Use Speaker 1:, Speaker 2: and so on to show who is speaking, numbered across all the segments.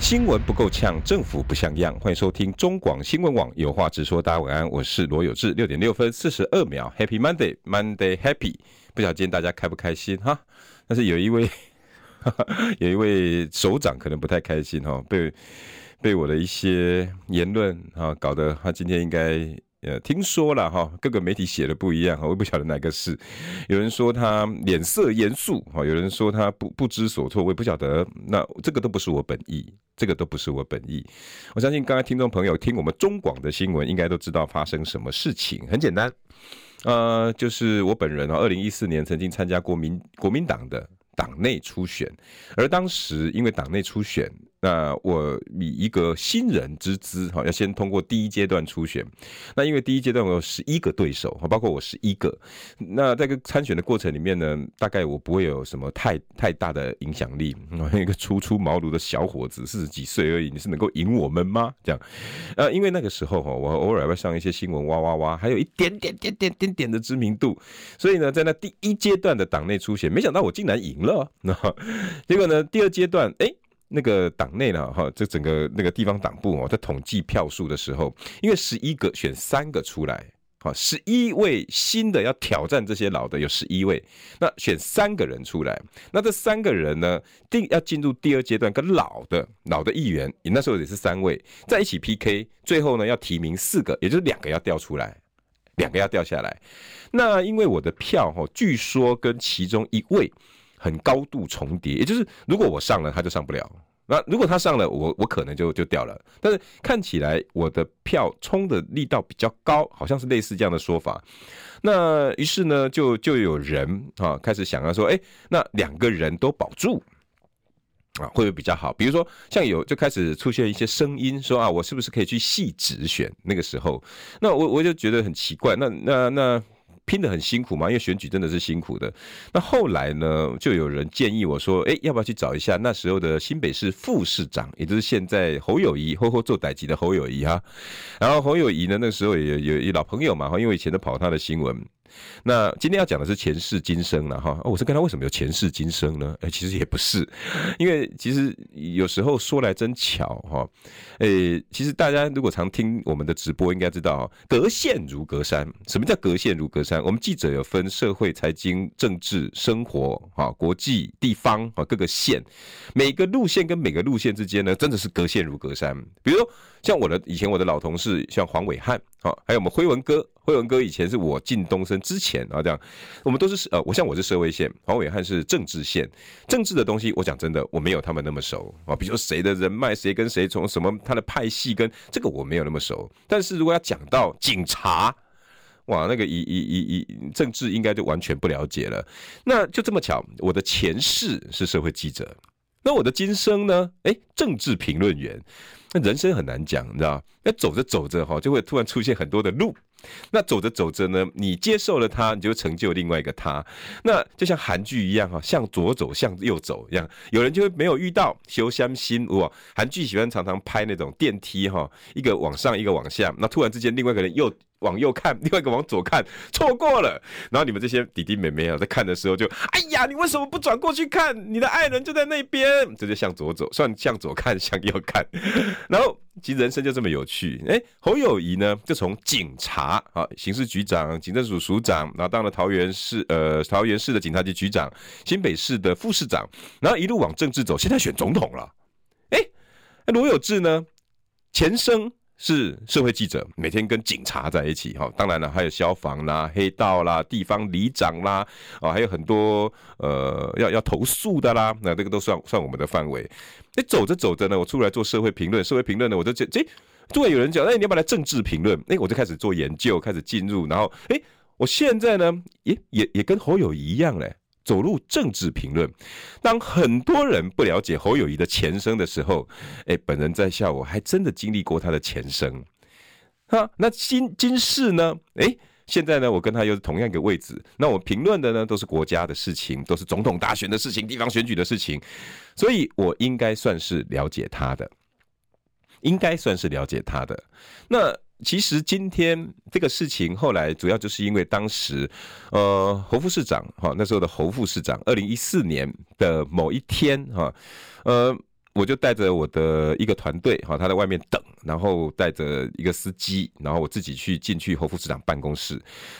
Speaker 1: 新闻不够呛，政府不像样。欢迎收听中广新闻网有话直说。大家晚安，我是罗有志。六点六分四十二秒，Happy Monday，Monday Happy。不晓得今天大家开不开心哈？但是有一位，有一位首长可能不太开心哈，被被我的一些言论啊搞得他今天应该。呃，听说了哈，各个媒体写的不一样，我也不晓得哪个是。有人说他脸色严肃哈，有人说他不不知所措，我也不晓得。那这个都不是我本意，这个都不是我本意。我相信刚才听众朋友听我们中广的新闻，应该都知道发生什么事情。很简单，呃，就是我本人啊，二零一四年曾经参加过民国民党的党内初选，而当时因为党内初选。那我以一个新人之姿，哈，要先通过第一阶段初选。那因为第一阶段我有十一个对手，包括我十一个。那在个参选的过程里面呢，大概我不会有什么太太大的影响力。一个初出茅庐的小伙子，四十几岁而已，你是能够赢我们吗？这样，呃，因为那个时候哈，我偶尔会上一些新闻，哇哇哇，还有一点点点点点点的知名度。所以呢，在那第一阶段的党内初选，没想到我竟然赢了。那结果呢，第二阶段，哎。那个党内呢，哈，这整个那个地方党部哦，在统计票数的时候，因为十一个选三个出来，好，十一位新的要挑战这些老的，有十一位，那选三个人出来，那这三个人呢，定要进入第二阶段，跟老的老的议员，你那时候也是三位在一起 PK，最后呢要提名四个，也就是两个要掉出来，两个要掉下来。那因为我的票哈，据说跟其中一位。很高度重叠，也就是如果我上了，他就上不了；那如果他上了，我我可能就就掉了。但是看起来我的票冲的力道比较高，好像是类似这样的说法。那于是呢，就就有人啊开始想要说，哎，那两个人都保住啊，会不会比较好？比如说，像有就开始出现一些声音说啊，我是不是可以去细直选？那个时候，那我我就觉得很奇怪。那那那。拼得很辛苦嘛，因为选举真的是辛苦的。那后来呢，就有人建议我说：“哎，要不要去找一下那时候的新北市副市长，也就是现在侯友谊，后后做代级的侯友谊哈。”然后侯友谊呢，那时候也有有老朋友嘛，因为以前都跑他的新闻。那今天要讲的是前世今生了哈，我是跟他为什么有前世今生呢？哎，其实也不是，因为其实有时候说来真巧哈，诶，其实大家如果常听我们的直播，应该知道隔线如隔山。什么叫隔线如隔山？我们记者有分社会、财经、政治、生活啊、国际、地方啊各个线，每个路线跟每个路线之间呢，真的是隔线如隔山。比如像我的以前我的老同事，像黄伟汉，啊，还有我们辉文哥。辉文哥以前是我进东森之前啊，这样我们都是呃，我像我是社会线，黄伟汉是政治线，政治的东西，我讲真的，我没有他们那么熟啊。比如说谁的人脉，谁跟谁从什么他的派系跟这个我没有那么熟。但是如果要讲到警察，哇，那个以以以以政治应该就完全不了解了。那就这么巧，我的前世是社会记者，那我的今生呢？哎，政治评论员。那人生很难讲，你知道？那走着走着哈，就会突然出现很多的路。那走着走着呢，你接受了他，你就成就另外一个他。那就像韩剧一样哈，向左走，向右走一样。有人就会没有遇到修相心哇。韩剧喜欢常常拍那种电梯哈，一个往上，一个往下。那突然之间，另外一个人又往右看，另外一个往左看，错过了。然后你们这些弟弟妹妹啊，在看的时候就，哎呀，你为什么不转过去看？你的爱人就在那边。这就向左走，算向左看，向右看。然后。其实人生就这么有趣，哎，侯友谊呢，就从警察啊，刑事局长、警政署署长，然后当了桃园市呃桃园市的警察局局长，新北市的副市长，然后一路往政治走，现在选总统了。哎，罗有志呢，前生。是社会记者，每天跟警察在一起哈。当然了，还有消防啦、黑道啦、地方里长啦，啊，还有很多呃要要投诉的啦。那这个都算算我们的范围。哎，走着走着呢，我出来做社会评论，社会评论呢，我就觉得，哎，突然有人讲，哎，你要不要来政治评论？哎，我就开始做研究，开始进入，然后，哎，我现在呢，也也也跟侯友一样嘞。走入政治评论，当很多人不了解侯友宜的前生的时候，哎，本人在笑，我还真的经历过他的前生。哈，那今今世呢？哎，现在呢，我跟他又是同样一个位置，那我评论的呢都是国家的事情，都是总统大选的事情、地方选举的事情，所以我应该算是了解他的，应该算是了解他的。那其实今天这个事情后来主要就是因为当时，呃，侯副市长哈，那时候的侯副市长，二零一四年的某一天哈，呃。我就带着我的一个团队，哈，他在外面等，然后带着一个司机，然后我自己去进去侯副市长办公室，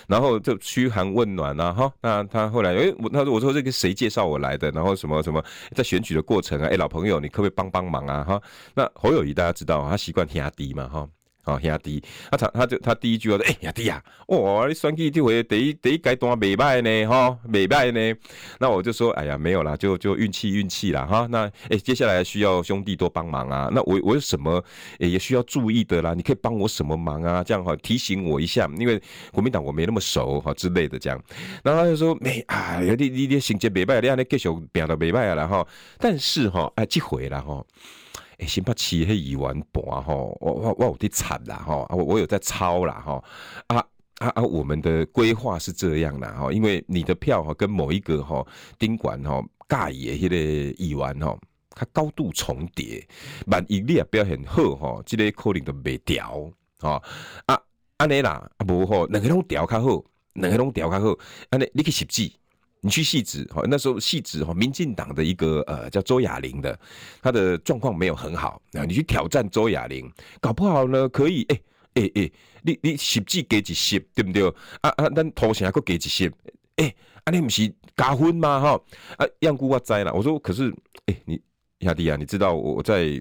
Speaker 1: 然后就嘘寒问暖啊，哈，那他后来，诶，我他说我说这个谁介绍我来的，然后什么什么在选举的过程啊，诶，老朋友，你可不可以帮帮忙啊，哈，那侯友宜大家知道，他习惯压低嘛，哈。哦，兄弟，他他他就他第一句话说：“哎、欸，兄弟啊，哇，你选举这回第一第一阶段没败呢，哈，没败呢。”那我就说：“哎呀，没有啦，就就运气运气啦，哈。那哎、接下来需要兄弟多帮忙啊。那我我有什么、欸、也需要注意的啦？你可以帮我什么忙啊？这样哈，提醒我一下，因为国民党我没那么熟哈之类的这样。然后他就说：没啊，你你你性格没败，你让你继续变得没败了哈。但是哈，哎，这回了哈。”哎，先把漆黑一完薄吼，我我我有点惨啦吼，我我有在抄啦吼，啊啊啊，我们的规划是这样的吼，因为你的票哈跟某一个吼宾馆哈盖爷迄个议员吼，它高度重叠，万一你也表现好吼，这个可能都袂调吼啊，安尼啦，啊无吼，两个拢调较好，两个拢调较好，安尼你去实际。你去汐止，哈，那时候汐止哈，民进党的一个呃叫周雅玲的，他的状况没有很好，然后你去挑战周雅玲，搞不好呢可以，哎哎哎，你你实际给几些，对不对？啊啊，咱头前还够给几些，哎，啊你不是加分吗？哈，啊，样姑我知了，我说可是，哎，你亚弟啊，你知道我在。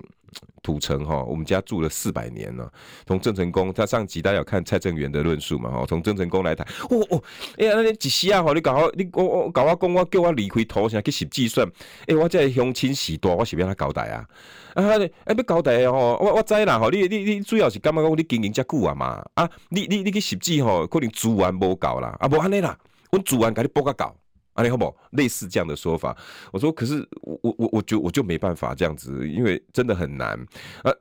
Speaker 1: 土城哈，我们家住了四百年了。从郑成功，他上集大家有看蔡正元的论述嘛？哈，从郑成功来谈，哦哦，哎呀，那你几时啊？哈，你搞我，你我我搞我讲，我叫我离开土城去实计算。哎，我这乡亲时代，我是要他交代啊。啊，哎，要交代哦。我我知啦。吼，你你你主要是感觉讲？你经营这久啊嘛？啊，你你你去实际吼，可能资源无够啦。啊，无安尼啦，我资源给你补个够。啊，你好不？类似这样的说法，我说，可是我我我我就我就没办法这样子，因为真的很难啊！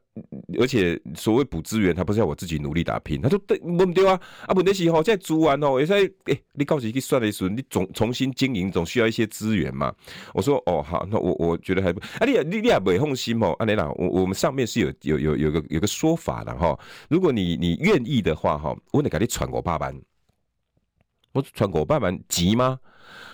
Speaker 1: 而且所谓补资源，他不是要我自己努力打拼。他说对，不对啊？啊，问题是吼，在租完哦，也是哎，你告诉去算了一算，你总重新经营总需要一些资源嘛。我说哦好，那我我觉得还不啊，你你你也没放心哦，啊，你啦，我我们上面是有有有有个有个说法的哈，如果你你愿意的话哈，我得给你传我爸班，我传我爸班急吗？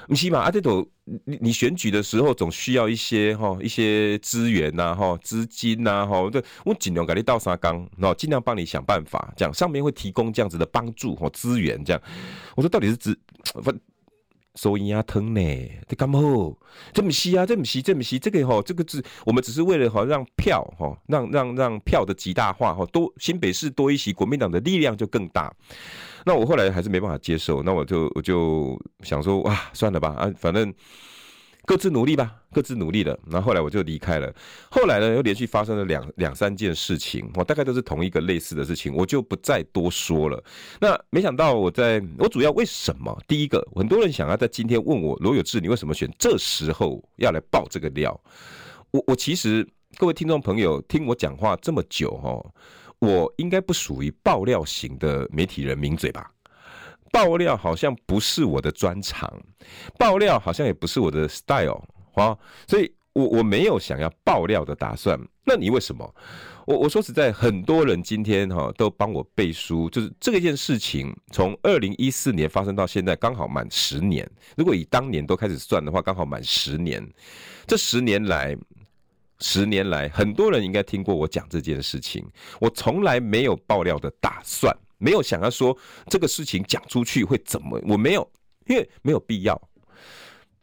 Speaker 1: 你起码啊，这都你你选举的时候总需要一些哈一些资源呐哈资金呐哈，对，我尽量给你倒沙缸，然后尽量帮你想办法，这样上面会提供这样子的帮助和资源，这样。我说到底是指不收银啊疼呢？这干么？这么稀啊，这么稀，这么稀，这个哈这个字，我们只是为了好让票哈让让让票的极大化哈多新北市多一席，国民党的力量就更大。那我后来还是没办法接受，那我就我就想说，哇，算了吧，啊，反正各自努力吧，各自努力了。然后后来我就离开了。后来呢，又连续发生了两两三件事情，我大概都是同一个类似的事情，我就不再多说了。那没想到我在我主要为什么？第一个，很多人想要在今天问我罗有志，你为什么选这时候要来爆这个料？我我其实各位听众朋友听我讲话这么久哈。我应该不属于爆料型的媒体人名嘴吧？爆料好像不是我的专长，爆料好像也不是我的 style 啊，所以我我没有想要爆料的打算。那你为什么？我我说实在，很多人今天哈都帮我背书，就是这件事情从二零一四年发生到现在，刚好满十年。如果以当年都开始算的话，刚好满十年。这十年来。十年来，很多人应该听过我讲这件事情。我从来没有爆料的打算，没有想要说这个事情讲出去会怎么，我没有，因为没有必要。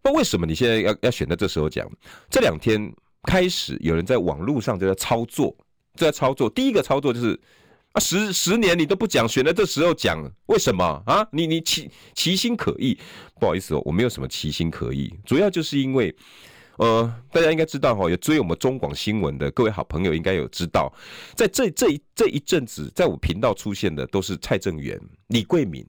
Speaker 1: 那为什么你现在要要选在这时候讲？这两天开始有人在网络上就在操作，就在操作。第一个操作就是啊，十十年你都不讲，选在这时候讲，为什么啊？你你其其心可议。不好意思哦，我没有什么其心可议，主要就是因为。呃，大家应该知道哈，有追我们中广新闻的各位好朋友应该有知道，在这这一这一阵子，在我频道出现的都是蔡正元、李贵敏、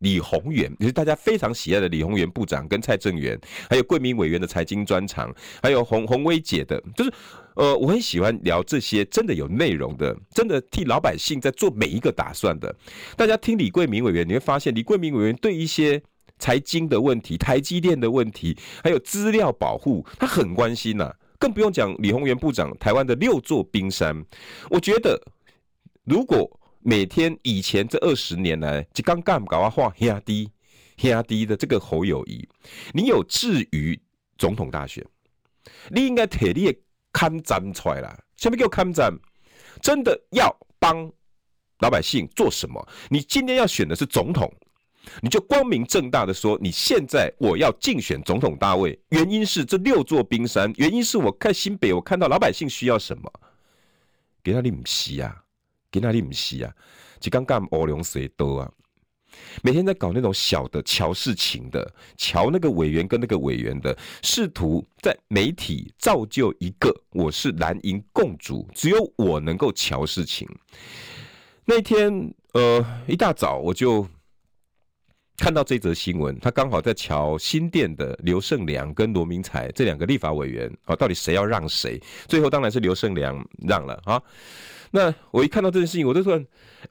Speaker 1: 李宏源，也是大家非常喜爱的李宏源部长跟蔡正元，还有贵民委员的财经专长，还有洪洪薇姐的，就是呃，我很喜欢聊这些真的有内容的，真的替老百姓在做每一个打算的。大家听李贵民委员，你会发现李贵民委员对一些财经的问题、台积电的问题，还有资料保护，他很关心呐、啊。更不用讲李鸿源部长台湾的六座冰山，我觉得如果每天以前这二十年来就刚刚搞啊画压低压低的这个侯友谊，你有志于总统大选，你应该铁力看站出来了。下面给我看站，真的要帮老百姓做什么？你今天要选的是总统。你就光明正大的说，你现在我要竞选总统大位，原因是这六座冰山，原因是我看新北，我看到老百姓需要什么，给那里唔西啊，给那里唔西啊，就刚刚欧龙谁多啊，每天在搞那种小的乔事情的，乔那个委员跟那个委员的，试图在媒体造就一个我是蓝营共主，只有我能够乔事情。那天呃一大早我就。看到这则新闻，他刚好在瞧新店的刘胜良跟罗明才这两个立法委员啊，到底谁要让谁？最后当然是刘胜良让了啊。那我一看到这件事情，我就说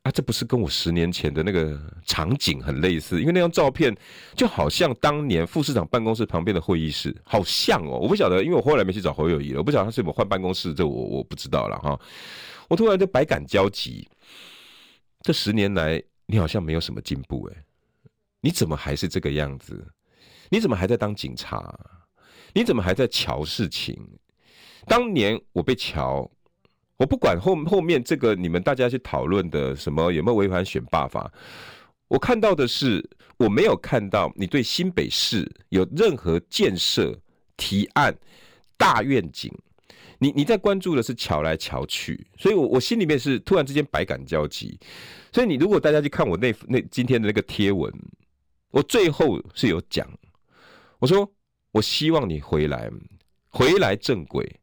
Speaker 1: 啊，这不是跟我十年前的那个场景很类似？因为那张照片就好像当年副市长办公室旁边的会议室，好像哦。我不晓得，因为我后来没去找侯友宜了，我不晓得他是有没有换办公室，这我我不知道了哈。我突然就百感交集，这十年来你好像没有什么进步诶。你怎么还是这个样子？你怎么还在当警察？你怎么还在乔事情？当年我被乔，我不管后后面这个你们大家去讨论的什么有没有违反选罢法，我看到的是我没有看到你对新北市有任何建设提案大愿景。你你在关注的是乔来乔去，所以我我心里面是突然之间百感交集。所以你如果大家去看我那那今天的那个贴文。我最后是有讲，我说我希望你回来，回来正轨，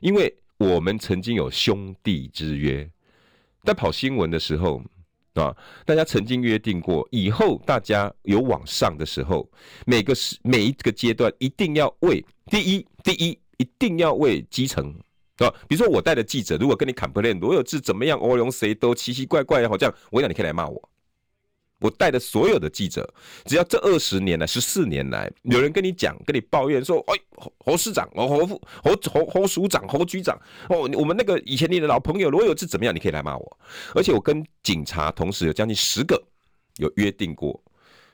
Speaker 1: 因为我们曾经有兄弟之约，在跑新闻的时候啊，大家曾经约定过，以后大家有往上的时候，每个时每一个阶段一定要为第一第一一定要为基层啊，比如说我带的记者，如果跟你 complain 罗有志怎么样，欧龙谁都奇奇怪怪，好像我讲你可以来骂我。我带的所有的记者，只要这二十年来、十四年来，有人跟你讲、跟你抱怨说：“哎，侯侯市长、哦侯侯侯侯侯署长、侯局长，哦，我们那个以前你的老朋友罗有志怎么样？你可以来骂我。”而且我跟警察同时有将近十个有约定过。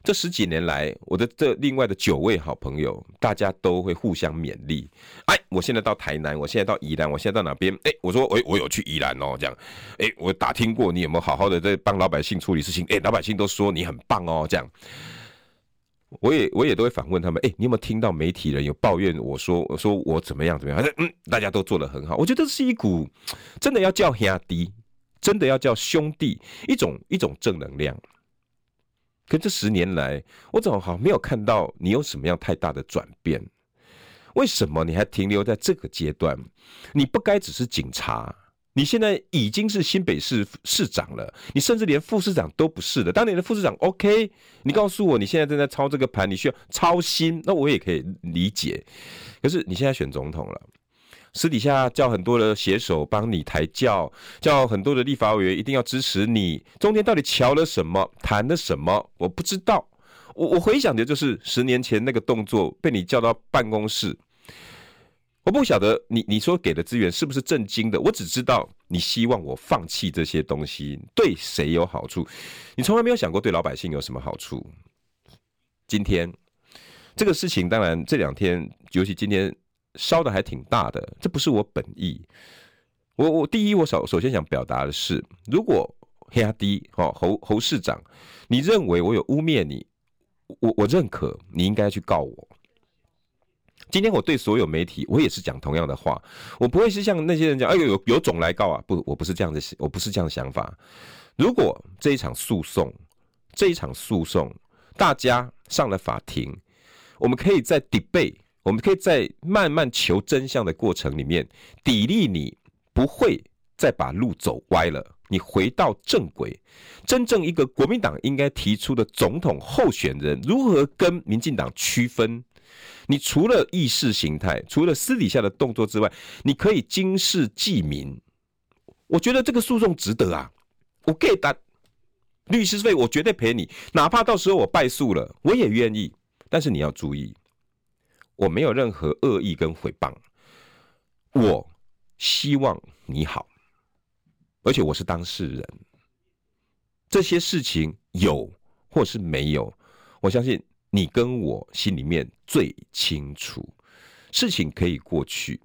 Speaker 1: 这十几年来，我的这另外的九位好朋友，大家都会互相勉励。哎，我现在到台南，我现在到宜兰，我现在到哪边？哎，我说，哎，我有去宜兰哦，这样。哎，我打听过，你有没有好好的在帮老百姓处理事情？哎，老百姓都说你很棒哦，这样。我也我也都会反问他们，哎，你有没有听到媒体人有抱怨我说，我说我怎么样怎么样？嗯，大家都做得很好。我觉得这是一股真的要叫兄弟，真的要叫兄弟，一种一种正能量。可这十年来，我怎么好像没有看到你有什么样太大的转变？为什么你还停留在这个阶段？你不该只是警察，你现在已经是新北市市长了，你甚至连副市长都不是的。当年的副市长，OK，你告诉我你现在正在操这个盘，你需要操心，那我也可以理解。可是你现在选总统了。私底下叫很多的写手帮你抬轿，叫很多的立法委员一定要支持你。中间到底瞧了什么，谈了什么，我不知道。我我回想的就是十年前那个动作，被你叫到办公室。我不晓得你你说给的资源是不是正经的，我只知道你希望我放弃这些东西，对谁有好处？你从来没有想过对老百姓有什么好处。今天这个事情，当然这两天，尤其今天。烧的还挺大的，这不是我本意。我我第一，我首首先想表达的是，如果黑阿迪哦侯侯市长，你认为我有污蔑你，我我认可，你应该去告我。今天我对所有媒体，我也是讲同样的话，我不会是像那些人讲，哎呦有有种来告啊，不，我不是这样的，我不是这样的想法。如果这一场诉讼，这一场诉讼，大家上了法庭，我们可以在 debate。我们可以在慢慢求真相的过程里面，砥砺你不会再把路走歪了。你回到正轨，真正一个国民党应该提出的总统候选人如何跟民进党区分？你除了意识形态，除了私底下的动作之外，你可以经世济民。我觉得这个诉讼值得啊！我给他律师费，我绝对赔你，哪怕到时候我败诉了，我也愿意。但是你要注意，我没有任何恶意跟诽谤，我希望你好，而且我是当事人。这些事情有或是没有，我相信。你跟我心里面最清楚，事情可以过去。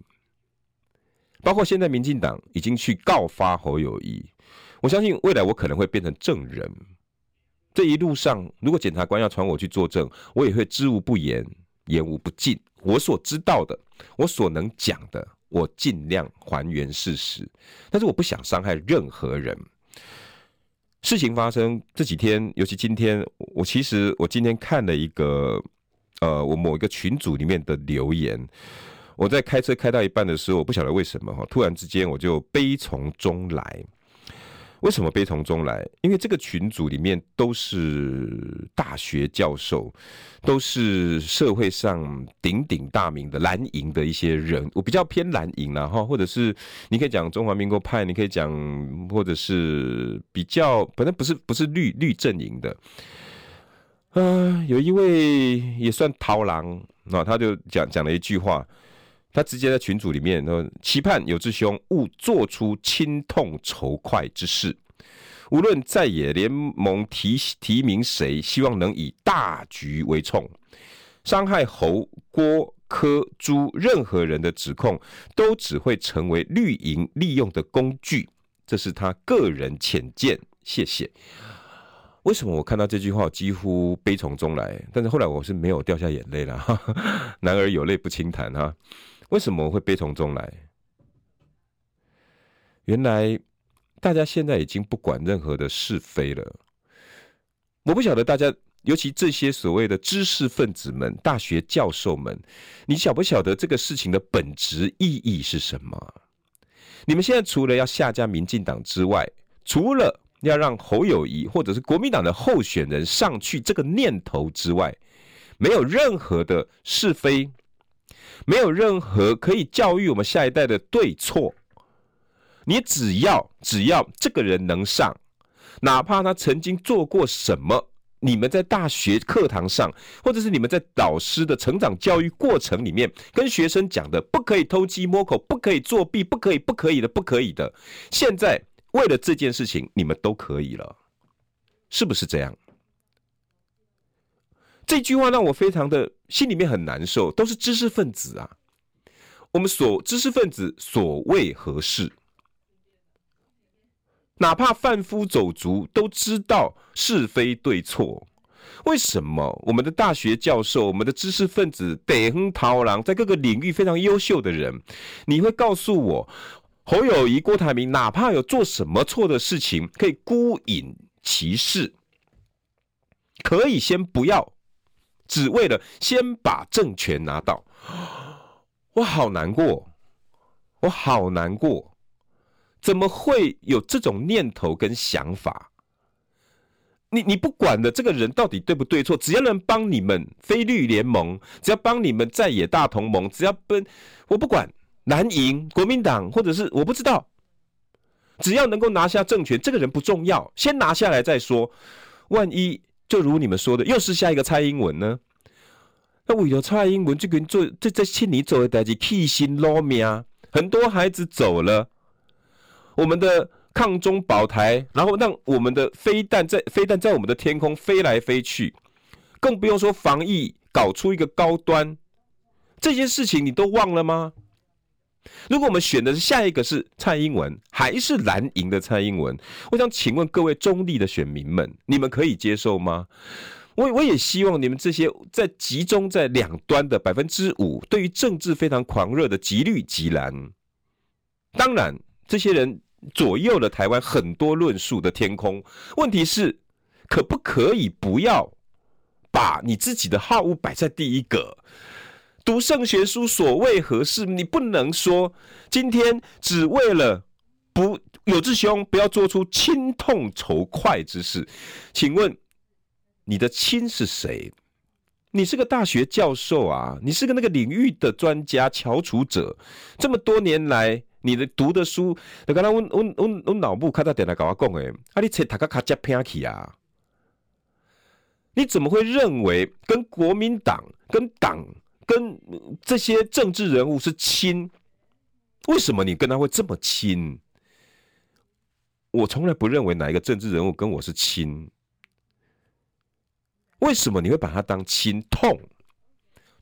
Speaker 1: 包括现在民进党已经去告发侯友谊，我相信未来我可能会变成证人。这一路上，如果检察官要传我去作证，我也会知无不言，言无不尽。我所知道的，我所能讲的，我尽量还原事实。但是我不想伤害任何人。事情发生这几天，尤其今天，我其实我今天看了一个，呃，我某一个群组里面的留言，我在开车开到一半的时候，我不晓得为什么哈，突然之间我就悲从中来。为什么悲从中来？因为这个群组里面都是大学教授，都是社会上鼎鼎大名的蓝营的一些人。我比较偏蓝营啦哈，或者是你可以讲中华民国派，你可以讲，或者是比较，反正不是不是绿绿阵营的。啊，有一位也算桃狼，那他就讲讲了一句话。他直接在群组里面说：“期盼有志兄勿做出亲痛仇快之事。无论在野联盟提提名谁，希望能以大局为重。伤害侯、郭、柯、朱任何人的指控，都只会成为绿营利用的工具。这是他个人浅见。谢谢。为什么我看到这句话几乎悲从中来？但是后来我是没有掉下眼泪了。男儿有泪不轻弹哈。”为什么我会悲从中来？原来大家现在已经不管任何的是非了。我不晓得大家，尤其这些所谓的知识分子们、大学教授们，你晓不晓得这个事情的本质意义是什么？你们现在除了要下架民进党之外，除了要让侯友宜或者是国民党的候选人上去这个念头之外，没有任何的是非。没有任何可以教育我们下一代的对错。你只要只要这个人能上，哪怕他曾经做过什么，你们在大学课堂上，或者是你们在导师的成长教育过程里面，跟学生讲的不可以偷鸡摸狗，不可以作弊，不可以不可以的不可以的。现在为了这件事情，你们都可以了，是不是这样？这句话让我非常的心里面很难受，都是知识分子啊。我们所知识分子所谓何事？哪怕贩夫走卒都知道是非对错，为什么我们的大学教授、我们的知识分子北亨桃郎在各个领域非常优秀的人，你会告诉我侯友谊、郭台铭，哪怕有做什么错的事情，可以孤隐其事，可以先不要。只为了先把政权拿到，我好难过，我好难过，怎么会有这种念头跟想法？你你不管的这个人到底对不对错，只要能帮你们非绿联盟，只要帮你们在野大同盟，只要奔我不管蓝营、国民党或者是我不知道，只要能够拿下政权，这个人不重要，先拿下来再说，万一。就如你们说的，又是下一个蔡英文呢？那为了蔡英文这个人做这这欠你走的代志，起心落命，很多孩子走了，我们的抗中保台，然后让我们的飞弹在飞弹在我们的天空飞来飞去，更不用说防疫搞出一个高端，这些事情你都忘了吗？如果我们选的是下一个是蔡英文，还是蓝营的蔡英文？我想请问各位中立的选民们，你们可以接受吗？我我也希望你们这些在集中在两端的百分之五，对于政治非常狂热的极绿极蓝，当然这些人左右了台湾很多论述的天空。问题是，可不可以不要把你自己的好恶摆在第一个？读圣学书所为何事？你不能说今天只为了不有志兄不要做出亲痛仇快之事。请问你的亲是谁？你是个大学教授啊，你是个那个领域的专家、翘楚者。这么多年来，你的读的书，你刚才我我我我脑部看到点来跟我讲诶，啊，你切塔卡卡加偏去啊？你怎么会认为跟国民党、跟党、跟这些政治人物是亲？为什么你跟他会这么亲？我从来不认为哪一个政治人物跟我是亲。为什么你会把他当亲？痛、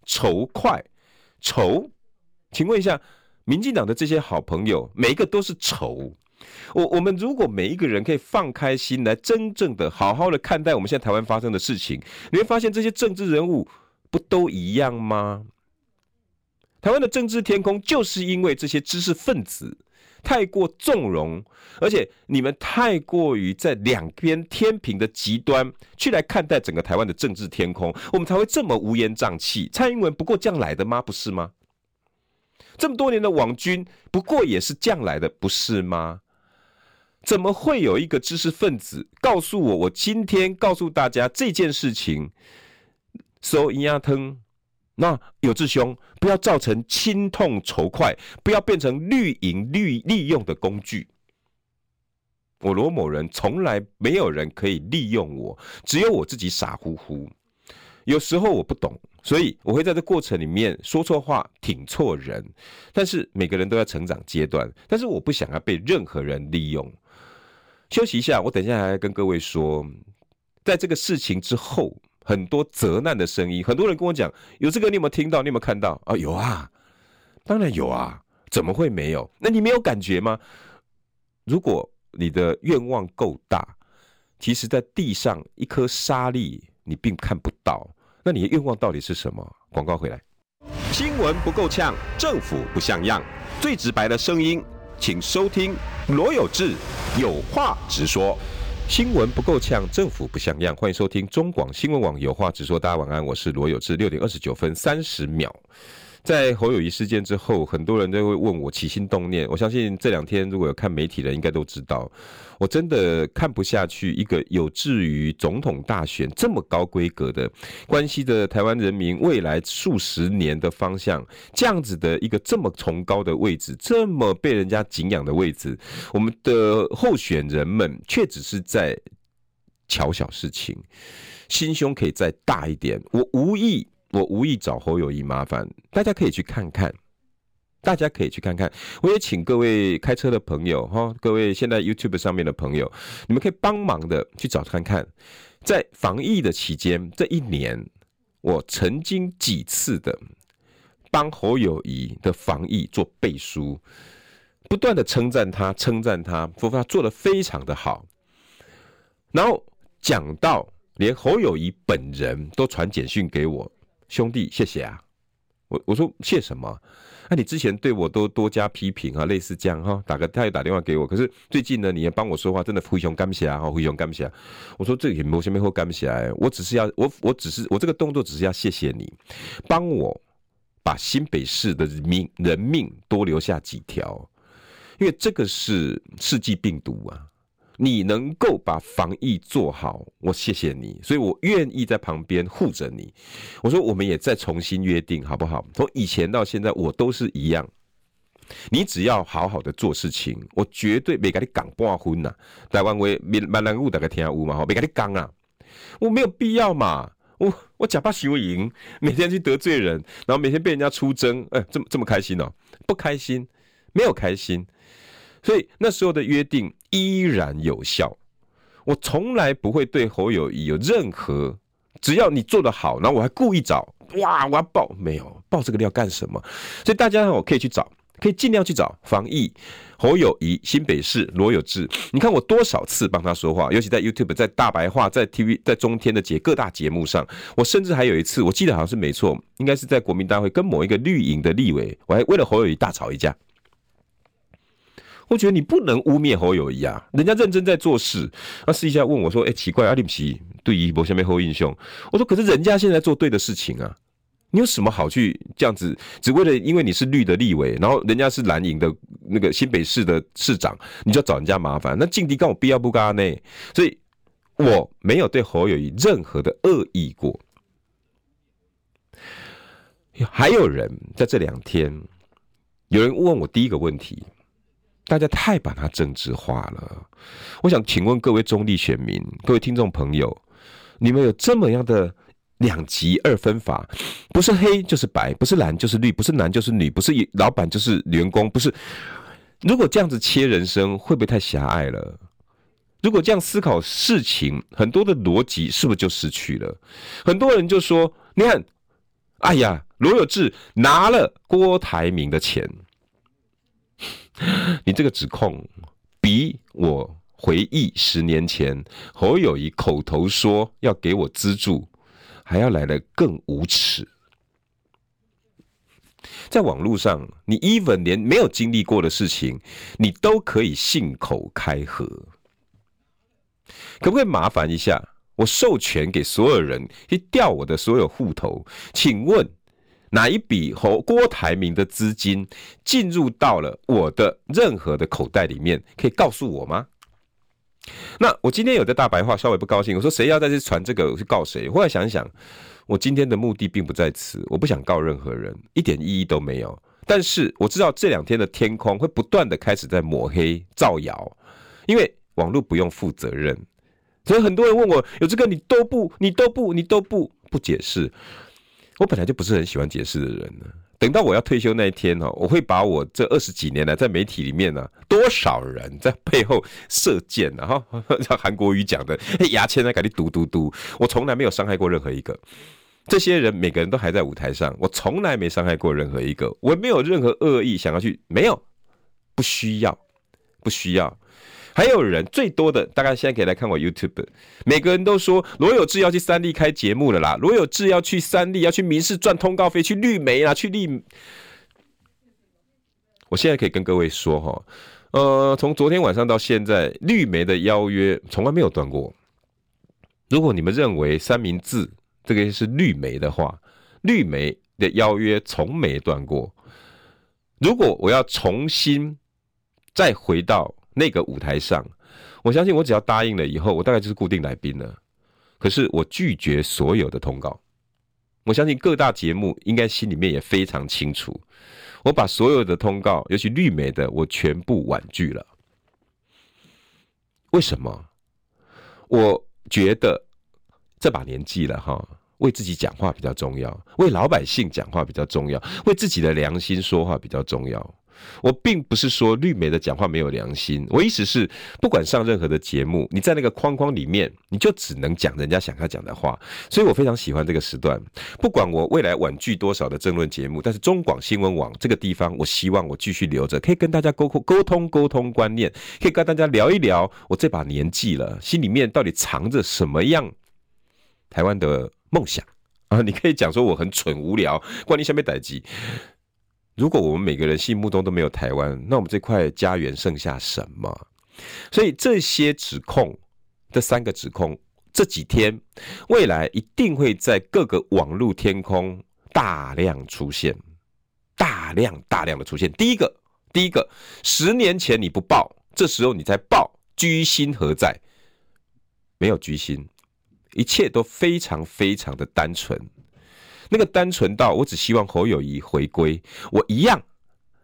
Speaker 1: 仇快、仇？请问一下，民进党的这些好朋友，每一个都是仇。我我们如果每一个人可以放开心来，真正的好好的看待我们现在台湾发生的事情，你会发现这些政治人物不都一样吗？台湾的政治天空就是因为这些知识分子太过纵容，而且你们太过于在两边天平的极端去来看待整个台湾的政治天空，我们才会这么乌烟瘴气。蔡英文不过这样来的吗？不是吗？这么多年的网军不过也是这样来的，不是吗？怎么会有一个知识分子告诉我，我今天告诉大家这件事情，收银牙疼，那有志兄不要造成亲痛仇快，不要变成绿营利利用的工具。我罗某人从来没有人可以利用我，只有我自己傻乎乎。有时候我不懂，所以我会在这过程里面说错话，挺错人。但是每个人都在成长阶段，但是我不想要被任何人利用。休息一下，我等一下还要跟各位说，在这个事情之后，很多责难的声音，很多人跟我讲，有这个你有没有听到？你有没有看到？啊，有啊，当然有啊，怎么会没有？那你没有感觉吗？如果你的愿望够大，其实在地上一颗沙粒你并看不到，那你的愿望到底是什么？广告回来，新闻不够呛，政府不像样，最直白的声音。请收听罗有志有话直说，新闻不够呛，政府不像样。欢迎收听中广新闻网有话直说。大家晚安，我是罗有志。六点二十九分三十秒。在侯友宜事件之后，很多人都会问我起心动念。我相信这两天如果有看媒体的，应该都知道，我真的看不下去一个有志于总统大选这么高规格的，关系着台湾人民未来数十年的方向，这样子的一个这么崇高的位置，这么被人家敬仰的位置，我们的候选人们却只是在乔小事情，心胸可以再大一点。我无意。我无意找侯友谊麻烦，大家可以去看看，大家可以去看看。我也请各位开车的朋友哈，各位现在 YouTube 上面的朋友，你们可以帮忙的去找看看，在防疫的期间，这一年我曾经几次的帮侯友谊的防疫做背书，不断的称赞他，称赞他，说他做得非常的好。然后讲到连侯友宜本人都传简讯给我。兄弟，谢谢啊！我我说谢什么？那、你之前对我都多加批评啊，类似这样哈。打个他也打电话给我，可是最近呢，你也帮我说话，真的灰熊干不起来哈，灰熊干不起来。我说这也没什么好干不起来，我只是要我我只是我这个动作只是要谢谢你，帮我把新北市的命人命多留下几条，因为这个是世纪病毒啊。你能够把防疫做好，我谢谢你，所以我愿意在旁边护着你。我说，我们也再重新约定，好不好？从以前到现在，我都是一样。你只要好好的做事情，我绝对没跟你讲半分呐。台湾话，闽南语大家听下有嘛？没跟你讲啊，我没有必要嘛。我我假扮输赢，每天去得罪人，然后每天被人家出征，哎，这么这么开心哦？不开心，没有开心。所以那时候的约定依然有效，我从来不会对侯友谊有任何，只要你做得好，然后我还故意找，哇，我要爆，没有爆这个料干什么？所以大家我可以去找，可以尽量去找防疫侯友谊新北市罗有志，你看我多少次帮他说话，尤其在 YouTube、在大白话、在 TV、在中天的节各大节目上，我甚至还有一次，我记得好像是没错，应该是在国民大会跟某一个绿营的立委，我还为了侯友谊大吵一架。我觉得你不能污蔑侯友宜啊，人家认真在做事。那私底下问我说：“哎、奇怪，阿里不奇对于某下面侯英雄。”我说：“可是人家现在做对的事情啊，你有什么好去这样子？只为了因为你是绿的立委，然后人家是蓝营的那个新北市的市长，你就要找人家麻烦？那劲敌跟我必要不干呢？所以我没有对侯友宜任何的恶意过。还有人在这两天，有人问我第一个问题，大家太把它政治化了。我想请问各位中立选民、各位听众朋友，你们有这么样的两极二分法？不是黑就是白，不是蓝就是绿，不是男就是女，不是老板就是员工，不是？如果这样子切人生，会不会太狭隘了？如果这样思考事情，很多的逻辑是不是就失去了？很多人就说：“你看，哎呀。”罗有志拿了郭台铭的钱，你这个指控比我回忆十年前侯友谊口头说要给我资助还要来得更无耻。在网络上，你 even 连没有经历过的事情，你都可以信口开河，可不可以麻烦一下？我授权给所有人去调我的所有户头，请问？哪一笔和郭台铭的资金进入到了我的任何的口袋里面？可以告诉我吗？那我今天有在大白话稍微不高兴，我说谁要再去传这个，我去告谁？后来想一想，我今天的目的并不在此，我不想告任何人，一点意义都没有。但是我知道这两天的天空会不断的开始在抹黑造谣，因为网络不用负责任，所以很多人问我有这个你都不，你都不，你都不不解释。我本来就不是很喜欢解释的人呢。等到我要退休那一天哦，我会把我这二十几年来在媒体里面呢，多少人在背后射箭啊，哈，像韩国瑜讲的，牙签在给你嘟嘟嘟，我从来没有伤害过任何一个。这些人每个人都还在舞台上，我从来没伤害过任何一个，我没有任何恶意想要去，没有，不需要，不需要。还有人最多的，大概现在可以来看我 YouTube，每个人都说罗有志要去三立开节目了啦，罗有志要去三立，要去民事赚通告费，去绿媒啦，去绿。我现在可以跟各位说哈，呃，从昨天晚上到现在，绿媒的邀约从来没有断过。如果你们认为三明治这个是绿媒的话，绿媒的邀约从没断过。如果我要重新再回到。那个舞台上，我相信我只要答应了以后，我大概就是固定来宾了。可是我拒绝所有的通告，我相信各大节目应该心里面也非常清楚，我把所有的通告，尤其绿媒的，我全部婉拒了。为什么？我觉得这把年纪了哈，为自己讲话比较重要，为老百姓讲话比较重要，为自己的良心说话比较重要。我并不是说绿媒的讲话没有良心，我意思是，不管上任何的节目，你在那个框框里面，你就只能讲人家想要讲的话。所以我非常喜欢这个时段，不管我未来婉拒多少的争论节目，但是中广新闻网这个地方，我希望我继续留着，可以跟大家沟沟通沟通观念，可以跟大家聊一聊我这把年纪了，心里面到底藏着什么样台湾的梦想啊？你可以讲说我很蠢无聊，关你下面逮鸡。如果我们每个人心目中都没有台湾，那我们这块家园剩下什么？所以这些指控，这三个指控，这几天未来一定会在各个网络天空大量出现，大量大量的出现。第一个，第一个，十年前你不报，这时候你再报，居心何在？没有居心，一切都非常非常的单纯。那个单纯到我只希望侯友谊回归，我一样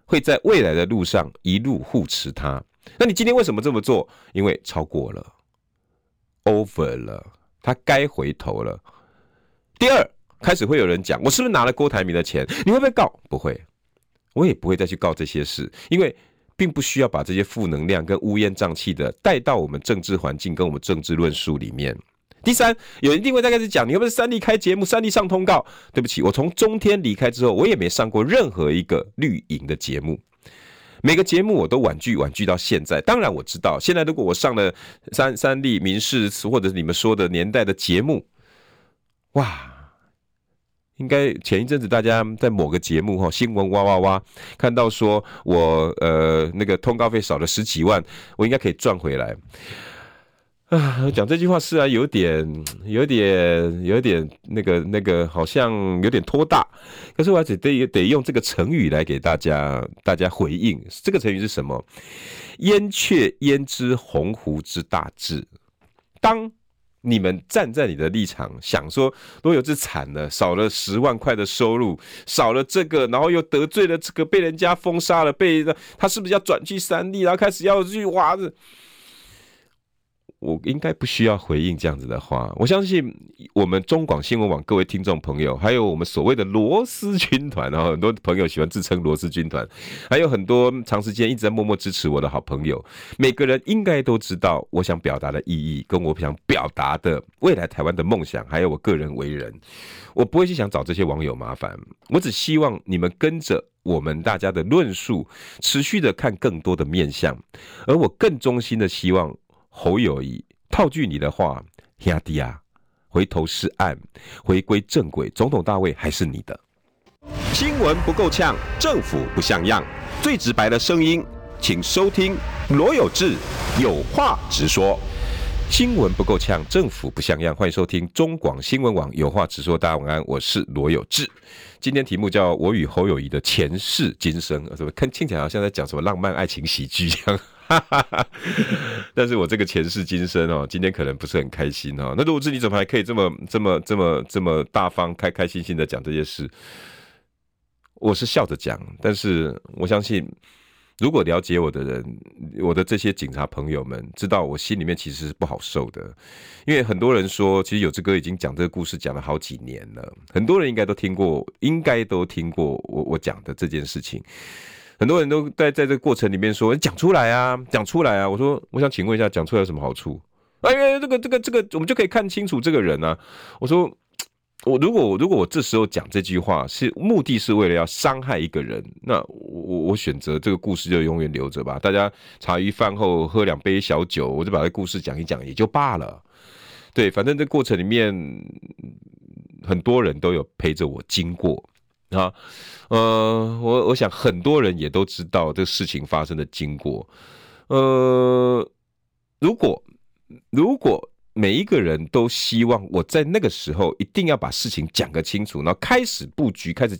Speaker 1: 会在未来的路上一路护持他。那你今天为什么这么做？因为超过了，over 了，他该回头了。第二，开始会有人讲，我是不是拿了郭台铭的钱？你会不会告？不会，我也不会再去告这些事，因为并不需要把这些负能量跟乌烟瘴气的带到我们政治环境跟我们政治论述里面。第三，有人一定会大概是讲，你会不会三立开节目，三立上通告？对不起，我从中天离开之后，我也没上过任何一个绿营的节目，每个节目我都婉拒，婉拒到现在。当然我知道，现在如果我上了三三立、民视，或者是你们说的年代的节目，哇，应该前一阵子大家在某个节目哈，新闻哇哇哇，看到说我呃那个通告费少了十几万，我应该可以赚回来。啊，讲这句话是啊，有点、有点、有点那个、那个，好像有点拖大。可是我还得得得用这个成语来给大家大家回应。这个成语是什么？燕雀焉知鸿鹄之大志？当。你们站在你的立场想说，罗有志惨了，少了十万块的收入，少了这个，然后又得罪了这个，被人家封杀了，被他是不是要转去三立，然后开始要去挖着。我应该不需要回应这样子的话。我相信我们中广新闻网各位听众朋友，还有我们所谓的罗斯军团，然后很多朋友喜欢自称罗斯军团，还有很多长时间一直在默默支持我的好朋友，每个人应该都知道我想表达的意义，跟我想表达的未来台湾的梦想，还有我个人为人，我不会去想找这些网友麻烦，我只希望你们跟着我们大家的论述，持续的看更多的面向，而我更衷心的希望。侯友谊，套句你的话，兄弟啊，回头是岸，回归正轨，总统大位还是你的。新闻不够呛，政府不像样，最直白的声音，请收听罗有志有话直说。新闻不够呛，政府不像样，欢迎收听中广新闻网有话直说。大家晚安，我是罗有志。今天题目叫我与侯友谊的前世今生，什么看听起来好像在讲什么浪漫爱情喜剧一样。但是我这个前世今生哦，今天可能不是很开心哦。那如果是你怎么还可以这么这么这么这么大方、开开心心的讲这些事？我是笑着讲，但是我相信，如果了解我的人，我的这些警察朋友们知道，我心里面其实是不好受的。因为很多人说，其实有志哥已经讲这个故事讲了好几年了，很多人应该都听过，应该都听过我我讲的这件事情。很多人都在在这个过程里面说，讲出来啊，讲出来啊。我说，我想请问一下，讲出来有什么好处？哎呀，这个这个这个，我们就可以看清楚这个人啊。我说，我如果如果我这时候讲这句话，是目的是为了要伤害一个人，那我我我选择这个故事就永远留着吧。大家茶余饭后喝两杯小酒，我就把这故事讲一讲也就罢了。对，反正这过程里面很多人都有陪着我经过。啊，呃，我我想很多人也都知道这事情发生的经过。呃，如果如果每一个人都希望我在那个时候一定要把事情讲个清楚，然后开始布局，开始，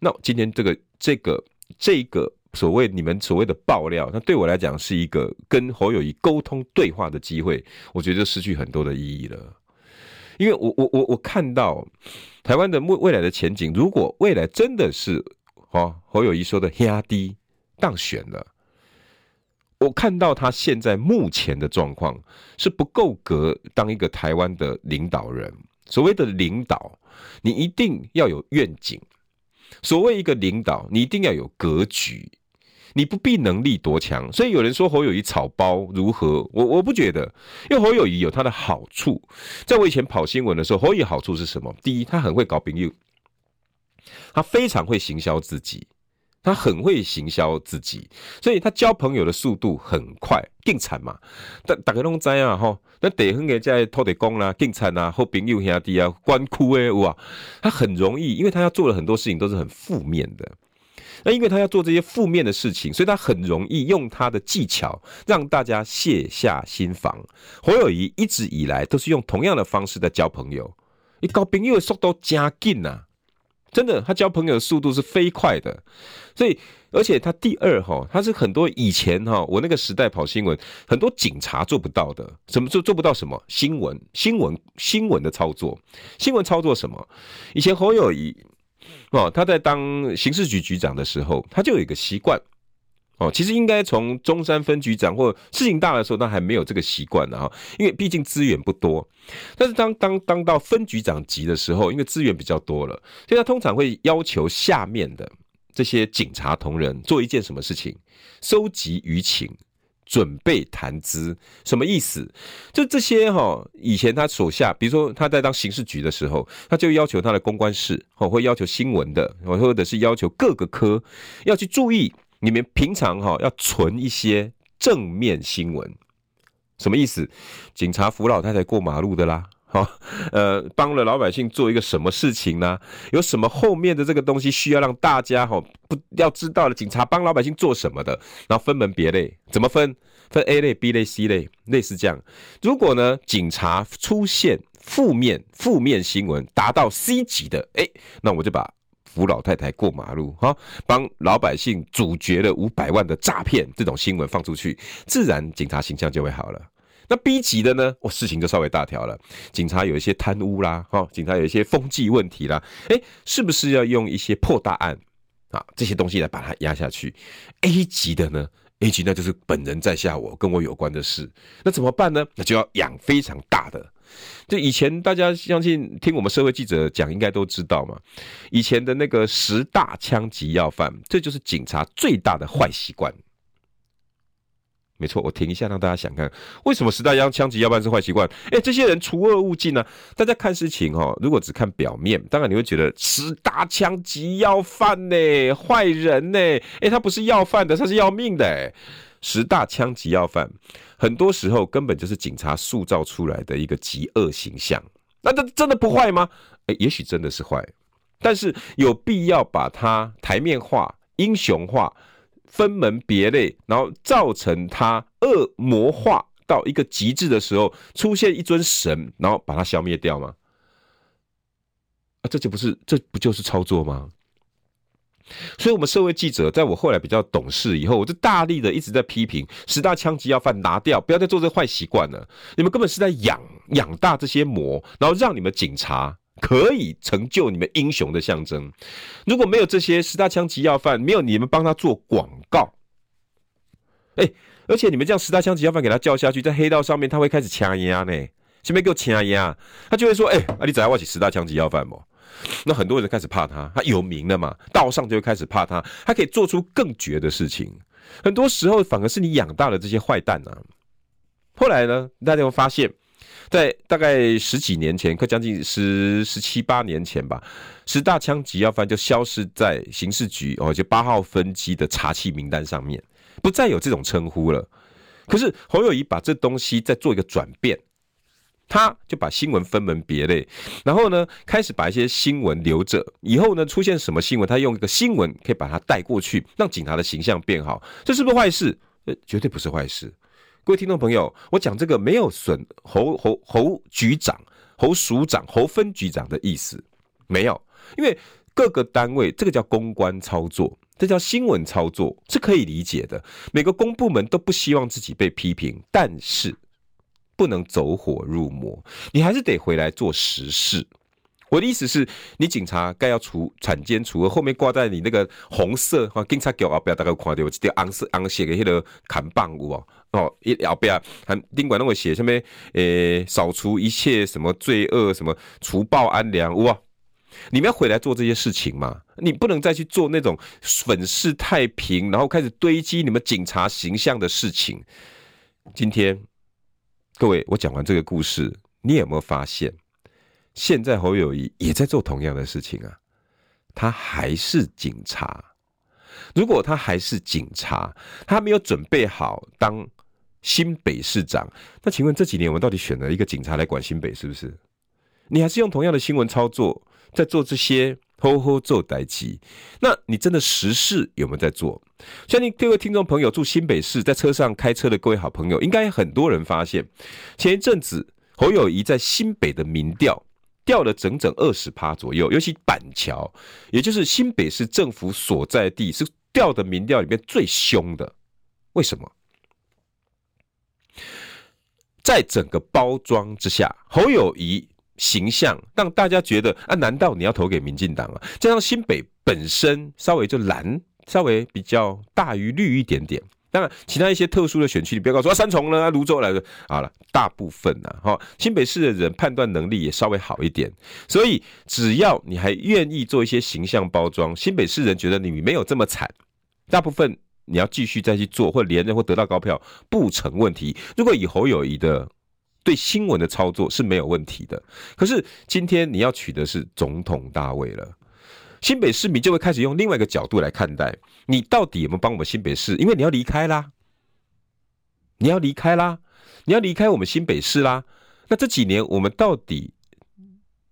Speaker 1: 那今天这个这个这个所谓你们所谓的爆料，那对我来讲是一个跟侯友谊沟通对话的机会，我觉得失去很多的意义了。因为我我我我看到台湾的未未来的前景，如果未来真的是哦侯友宜说的兄弟当选了，我看到他现在目前的状况是不够格当一个台湾的领导人。所谓的领导，你一定要有愿景；所谓一个领导，你一定要有格局。你不必能力多强，所以有人说侯友谊草包如何？我我不觉得，因为侯友谊有他的好处。在我以前跑新闻的时候，侯友好处是什么？第一，他很会搞朋友，他非常会行销自己，他很会行销自己，所以他交朋友的速度很快，更惨嘛。大大家拢知啊，吼，那地方的在土地公啦，更惨啊，好朋友兄弟啊，官窟诶哇，他很容易，因为他要做的很多事情都是很负面的。那因为他要做这些负面的事情，所以他很容易用他的技巧让大家卸下心防。侯友宜一直以来都是用同样的方式在交朋友，你交朋友的速度加紧呐，真的，他交朋友的速度是飞快的。所以，而且他第二哈，他是很多以前哈，我那个时代跑新闻，很多警察做不到的。什么做做不到什么？新闻新闻新闻的操作，新闻操作什么？以前侯友宜。哦，他在当刑事局局长的时候，他就有一个习惯。哦，其实应该从中山分局长或事情大的时候，他还没有这个习惯的哈，因为毕竟资源不多。但是当当当到分局长级的时候，因为资源比较多了，所以他通常会要求下面的这些警察同仁做一件什么事情，收集舆情。准备谈资什么意思？就这些哈，以前他手下，比如说他在当刑事局的时候，他就要求他的公关室，哦，会要求新闻的，或者是要求各个科要去注意，你们平常哈要存一些正面新闻。什么意思？警察扶老太太过马路的啦。好，呃，帮了老百姓做一个什么事情呢？有什么后面的这个东西需要让大家哈不要知道的？警察帮老百姓做什么的？然后分门别类，怎么分？分 A 类、B 类、C 类，类似这样。如果呢，警察出现负面负面新闻达到 C 级的，哎，那我就把扶老太太过马路哈，帮老百姓阻绝了五百万的诈骗这种新闻放出去，自然警察形象就会好了。那 B 级的呢，我事情就稍微大条了，警察有一些贪污啦，哈，警察有一些风纪问题啦，哎，是不是要用一些破大案啊这些东西来把它压下去？A 级的呢？A 级那就是本人在下我跟我有关的事，那怎么办呢？那就要养非常大的。就以前大家相信听我们社会记者讲，应该都知道嘛。以前的那个十大枪击要犯，这就是警察最大的坏习惯。没错，我停一下，让大家想看为什么十大枪枪击要犯是坏习惯？哎，这些人除恶务尽呢？大家看事情哦，如果只看表面，当然你会觉得十大枪击要犯呢，坏人呢？哎，他不是要犯的，他是要命的。哎，十大枪击要犯，很多时候根本就是警察塑造出来的一个极恶形象。那他真的不坏吗？哎，也许真的是坏，但是有必要把它台面化、英雄化。分门别类，然后造成他恶魔化到一个极致的时候，出现一尊神，然后把它消灭掉吗？啊，这就不是，这不就是操作吗？所以，我们社会记者在我后来比较懂事以后，我就大力的一直在批评十大枪击要犯拿掉，不要再做这个坏习惯了。你们根本是在养养大这些魔，然后让你们警察。可以成就你们英雄的象征。如果没有这些十大枪击要犯，没有你们帮他做广告，哎，而且你们这样十大枪击要犯给他叫下去，在黑道上面他会开始掐压呢，前面给我掐压，他就会说，哎，啊你怎样挖起十大枪击要犯不？那很多人开始怕他，他有名了嘛，道上就会开始怕他，他可以做出更绝的事情。很多时候反而是你养大了这些坏蛋啊。后来呢，大家会发现。在大概十几年前，快将近十十七八年前吧，十大枪击要犯就消失在刑事局哦，就八号分机的查缉名单上面，不再有这种称呼了。可是侯友宜把这东西再做一个转变，他就把新闻分门别类，然后呢，开始把一些新闻留着，以后呢，出现什么新闻，他用一个新闻可以把它带过去，让警察的形象变好，这是不是坏事？呃，绝对不是坏事。各位听众朋友，我讲这个没有损侯侯侯局长、侯署长、侯分局长的意思，没有，因为各个单位这个叫公关操作，这叫新闻操作是可以理解的。每个公部门都不希望自己被批评，但是不能走火入魔，你还是得回来做实事。我的意思是，你警察该要除铲奸除恶，后面挂在你那个红色啊警察脚啊，不要大家看到，我这条红色红写的那个砍棒有哦哦，一后边还宾馆那会写什么？诶，扫除一切什么罪恶，什么除暴安良哇？你们要回来做这些事情吗？你不能再去做那种粉饰太平，然后开始堆积你们警察形象的事情。今天各位，我讲完这个故事，你有没有发现？现在侯友谊也在做同样的事情啊，他还是警察。如果他还是警察，他没有准备好当新北市长，那请问这几年我们到底选了一个警察来管新北，是不是？你还是用同样的新闻操作在做这些吼吼做代志，那你真的实事有没有在做？相信各位听众朋友住新北市，在车上开车的各位好朋友，应该很多人发现，前一阵子侯友宜在新北的民调。掉了整整二十趴左右，尤其板桥，也就是新北市政府所在地，是掉的民调里面最凶的。为什么？在整个包装之下，侯友宜形象让大家觉得啊，难道你要投给民进党啊？加上新北本身稍微就蓝，稍微比较大于绿一点点。当然，其他一些特殊的选区，你不要告诉我三重呢、芦洲来的，好了，大部分呢，哈，新北市的人判断能力也稍微好一点，所以只要你还愿意做一些形象包装，新北市人觉得你没有这么惨，大部分你要继续再去做，或连任或得到高票不成问题。如果以侯友宜的对新闻的操作是没有问题的，可是今天你要取的是总统大位了。新北市民就会开始用另外一个角度来看待你到底有没有帮我们新北市？因为你要离开啦，你要离开啦，你要离开我们新北市啦。那这几年我们到底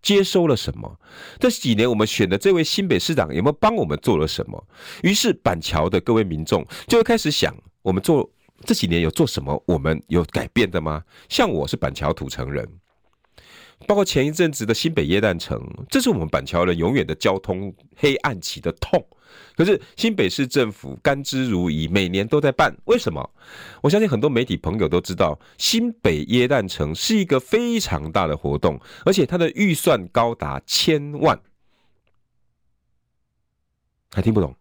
Speaker 1: 接收了什么？这几年我们选的这位新北市长有没有帮我们做了什么？于是板桥的各位民众就会开始想：我们做这几年有做什么？我们有改变的吗？像我是板桥土城人。包括前一阵子的新北耶诞城，这是我们板桥人永远的交通黑暗期的痛。可是新北市政府甘之如饴，每年都在办。为什么？我相信很多媒体朋友都知道，新北耶诞城是一个非常大的活动，而且它的预算高达千万。还听不懂？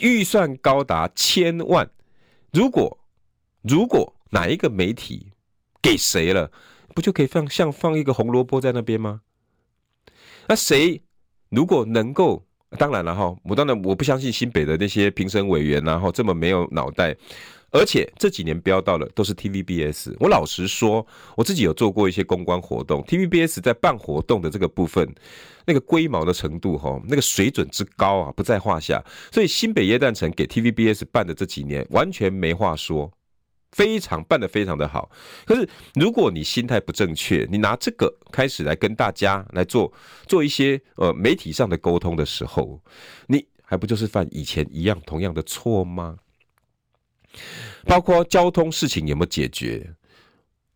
Speaker 1: 预算高达千万，如果如果哪一个媒体给谁了？不就可以放像放一个红萝卜在那边吗？那谁如果能够，当然了哈，我当然我不相信新北的那些评审委员然后这么没有脑袋，而且这几年标到了都是 TVBS。我老实说，我自己有做过一些公关活动，TVBS 在办活动的这个部分，那个龟毛的程度哈，那个水准之高啊，不在话下。所以新北耶诞城给 TVBS 办的这几年，完全没话说。非常办的非常的好，可是如果你心态不正确，你拿这个开始来跟大家来做做一些呃媒体上的沟通的时候，你还不就是犯以前一样同样的错吗？包括交通事情有没有解决？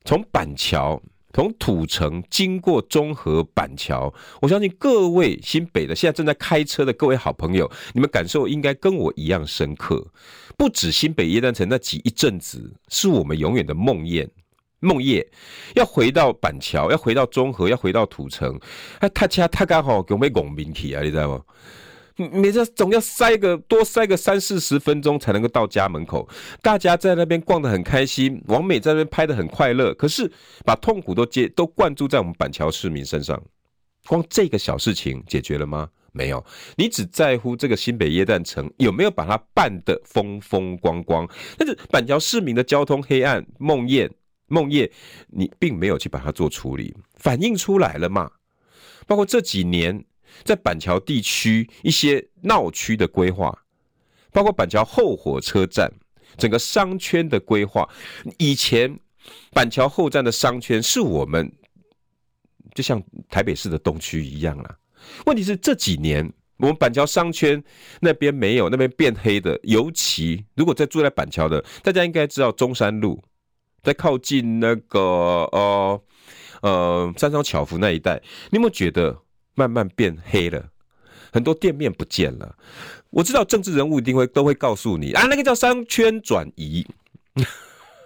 Speaker 1: 从板桥。从土城经过中和板桥，我相信各位新北的现在正在开车的各位好朋友，你们感受应该跟我一样深刻。不止新北耶诞城那几一阵子是我们永远的梦魇，梦魇要回到板桥，要回到中和，要回到土城，哎，他家他刚好给我们拱民气啊，你知道吗？每次总要塞个多塞个三四十分钟才能够到家门口，大家在那边逛得很开心，王美在那边拍得很快乐，可是把痛苦都接都灌注在我们板桥市民身上，光这个小事情解决了吗？没有，你只在乎这个新北耶诞城有没有把它办得风风光光，但是板桥市民的交通黑暗梦魇梦魇，你并没有去把它做处理，反映出来了嘛？包括这几年。在板桥地区一些闹区的规划，包括板桥后火车站整个商圈的规划。以前板桥后站的商圈是我们就像台北市的东区一样啦。问题是这几年我们板桥商圈那边没有，那边变黑的。尤其如果在住在板桥的，大家应该知道中山路，在靠近那个呃呃三商巧福那一带，你有没有觉得？慢慢变黑了，很多店面不见了。我知道政治人物一定会都会告诉你啊，那个叫商圈转移，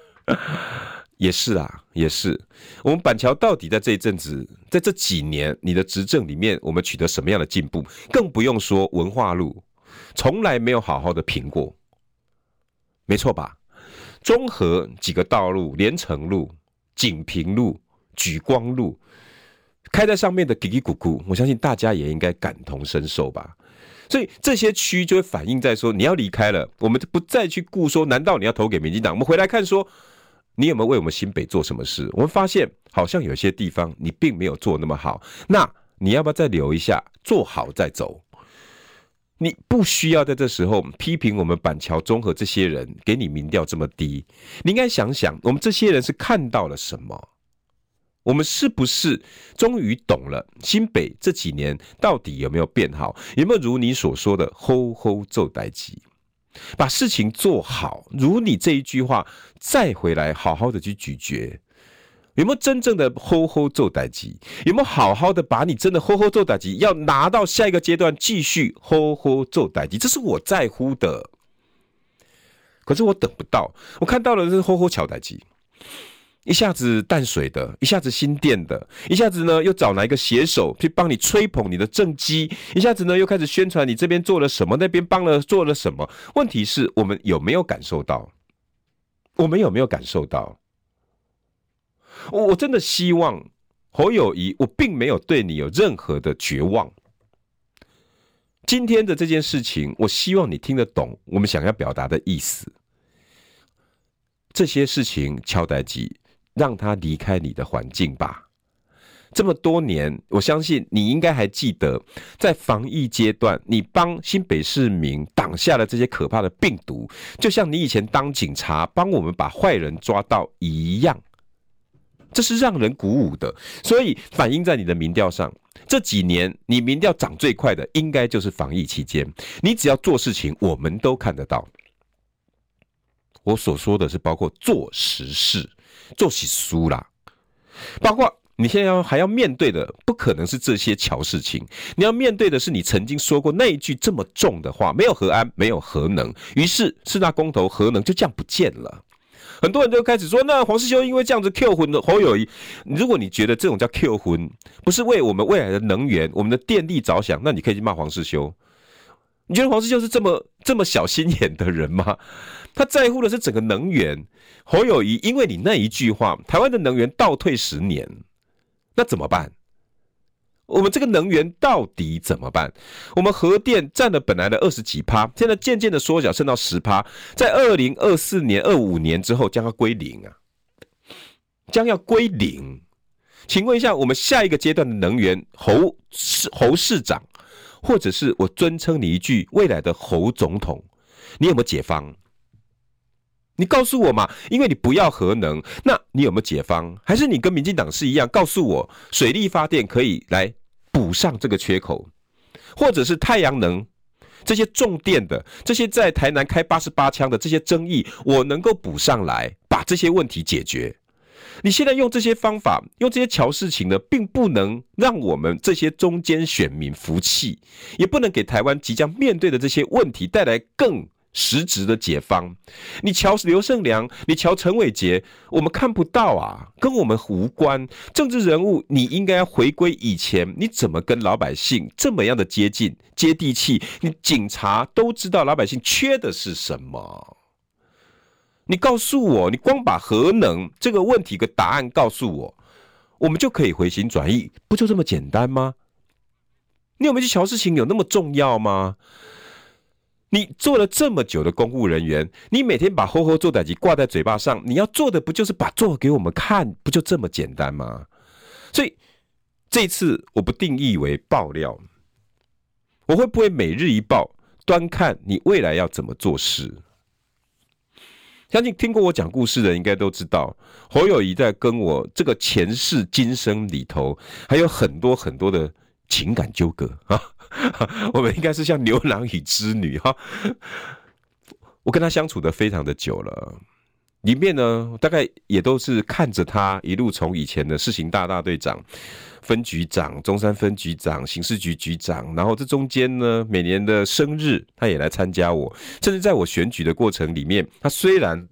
Speaker 1: 也是啊，也是。我们板桥到底在这一阵子，在这几年你的执政里面，我们取得什么样的进步？更不用说文化路，从来没有好好的评过，没错吧？中和几个道路，连城路、锦屏路、莒光路。开在上面的叽叽咕咕，我相信大家也应该感同身受吧。所以这些区就会反映在说，你要离开了，我们不再去顾说，难道你要投给民进党？我们回来看说，你有没有为我们新北做什么事？我们发现好像有些地方你并没有做那么好，那你要不要再留一下，做好再走？你不需要在这时候批评我们板桥综合这些人给你民调这么低，你应该想想，我们这些人是看到了什么？我们是不是终于懂了新北这几年到底有没有变好？有没有如你所说的“吼吼做代机”，把事情做好？如你这一句话，再回来好好的去咀嚼，有没有真正的“吼吼做代机”？有没有好好的把你真的“吼吼做代机”要拿到下一个阶段继续“吼吼做代机”？这是我在乎的。可是我等不到，我看到了是“吼吼巧代机”。一下子淡水的，一下子新店的，一下子呢又找哪一个写手去帮你吹捧你的政绩，一下子呢又开始宣传你这边做了什么，那边帮了做了什么。问题是我们有没有感受到？我们有没有感受到？我我真的希望侯友宜，我并没有对你有任何的绝望。今天的这件事情，我希望你听得懂我们想要表达的意思。这些事情敲代机。让他离开你的环境吧。这么多年，我相信你应该还记得，在防疫阶段，你帮新北市民挡下了这些可怕的病毒，就像你以前当警察帮我们把坏人抓到一样。这是让人鼓舞的。所以反映在你的民调上，这几年你民调涨最快的，应该就是防疫期间。你只要做事情，我们都看得到。我所说的是包括做实事、做起书啦，包括。你现在要还要面对的，不可能是这些乔事情，你要面对的是你曾经说过那一句这么重的话：没有核安，没有核能。于是四大公投核能就这样不见了。很多人都开始说，那黄世修因为这样子 Q 魂的侯友宜，如果你觉得这种叫 Q 魂，不是为我们未来的能源、我们的电力着想，那你可以去骂黄世修。你觉得黄士修是这么这么小心眼的人吗？他在乎的是整个能源。侯友谊因为你那一句话，台湾的能源倒退十年。那怎么办？我们这个能源到底怎么办？我们核电占了本来的二十几趴，现在渐渐的缩小，剩到十趴，在二零二四年、二五年之后将要归零啊，将要归零。请问一下，我们下一个阶段的能源，侯市侯市长，或者是我尊称你一句未来的侯总统，你有没有解方？你告诉我嘛，因为你不要核能，那你有没有解方？还是你跟民进党是一样，告诉我水力发电可以来补上这个缺口，或者是太阳能这些重电的，这些在台南开八十八枪的这些争议，我能够补上来，把这些问题解决。你现在用这些方法，用这些乔事情呢，并不能让我们这些中间选民服气，也不能给台湾即将面对的这些问题带来更。实质的解方，你瞧刘胜良，你瞧陈伟杰，我们看不到啊，跟我们无关。政治人物，你应该回归以前，你怎么跟老百姓这么样的接近、接地气？你警察都知道老百姓缺的是什么？你告诉我，你光把核能这个问题的答案告诉我，我们就可以回心转意，不就这么简单吗？你有没有去瞧事情有那么重要吗？你做了这么久的公务人员，你每天把“吼吼做代志”挂在嘴巴上，你要做的不就是把做给我们看？不就这么简单吗？所以这次我不定义为爆料，我会不会每日一报，端看你未来要怎么做事。相信听过我讲故事的人应该都知道，侯友谊在跟我这个前世今生里头，还有很多很多的情感纠葛啊。我们应该是像牛郎与织女哈，我跟他相处的非常的久了，里面呢大概也都是看着他一路从以前的市刑大大队长、分局长、中山分局长、刑事局局长，然后这中间呢每年的生日他也来参加我，甚至在我选举的过程里面，他虽然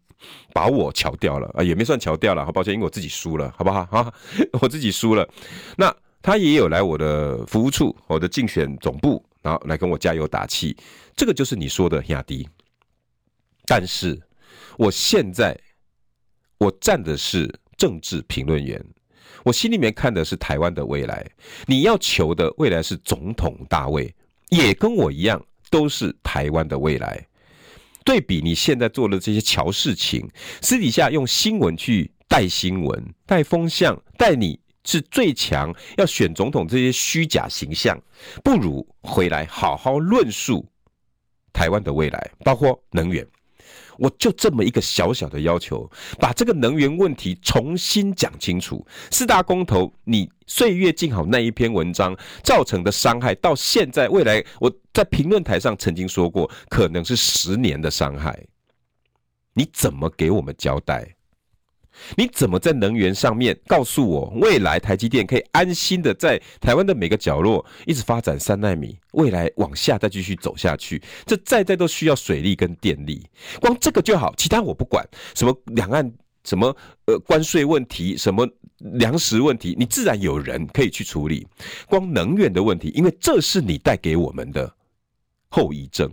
Speaker 1: 把我瞧掉了啊，也没算瞧掉了，好抱歉，因为我自己输了，好不好？啊，我自己输了，那。他也有来我的服务处，我的竞选总部，然后来跟我加油打气。这个就是你说的压低。但是我现在我站的是政治评论员，我心里面看的是台湾的未来。你要求的未来是总统大位，也跟我一样都是台湾的未来。对比你现在做的这些乔事情，私底下用新闻去带新闻、带风向、带你。是最强，要选总统这些虚假形象，不如回来好好论述台湾的未来，包括能源。我就这么一个小小的要求，把这个能源问题重新讲清楚。四大公投，你岁月静好那一篇文章造成的伤害，到现在未来，我在评论台上曾经说过，可能是十年的伤害。你怎么给我们交代？你怎么在能源上面告诉我，未来台积电可以安心的在台湾的每个角落一直发展三奈米，未来往下再继续走下去，这再再都需要水利跟电力，光这个就好，其他我不管。什么两岸什么呃关税问题，什么粮食问题，你自然有人可以去处理。光能源的问题，因为这是你带给我们的后遗症。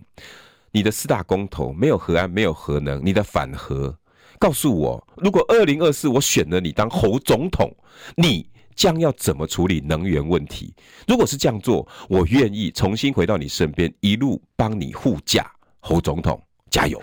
Speaker 1: 你的四大公投没有核安，没有核能，你的反核。告诉我，如果二零二四我选了你当侯总统，你将要怎么处理能源问题？如果是这样做，我愿意重新回到你身边，一路帮你护驾。侯总统，加油！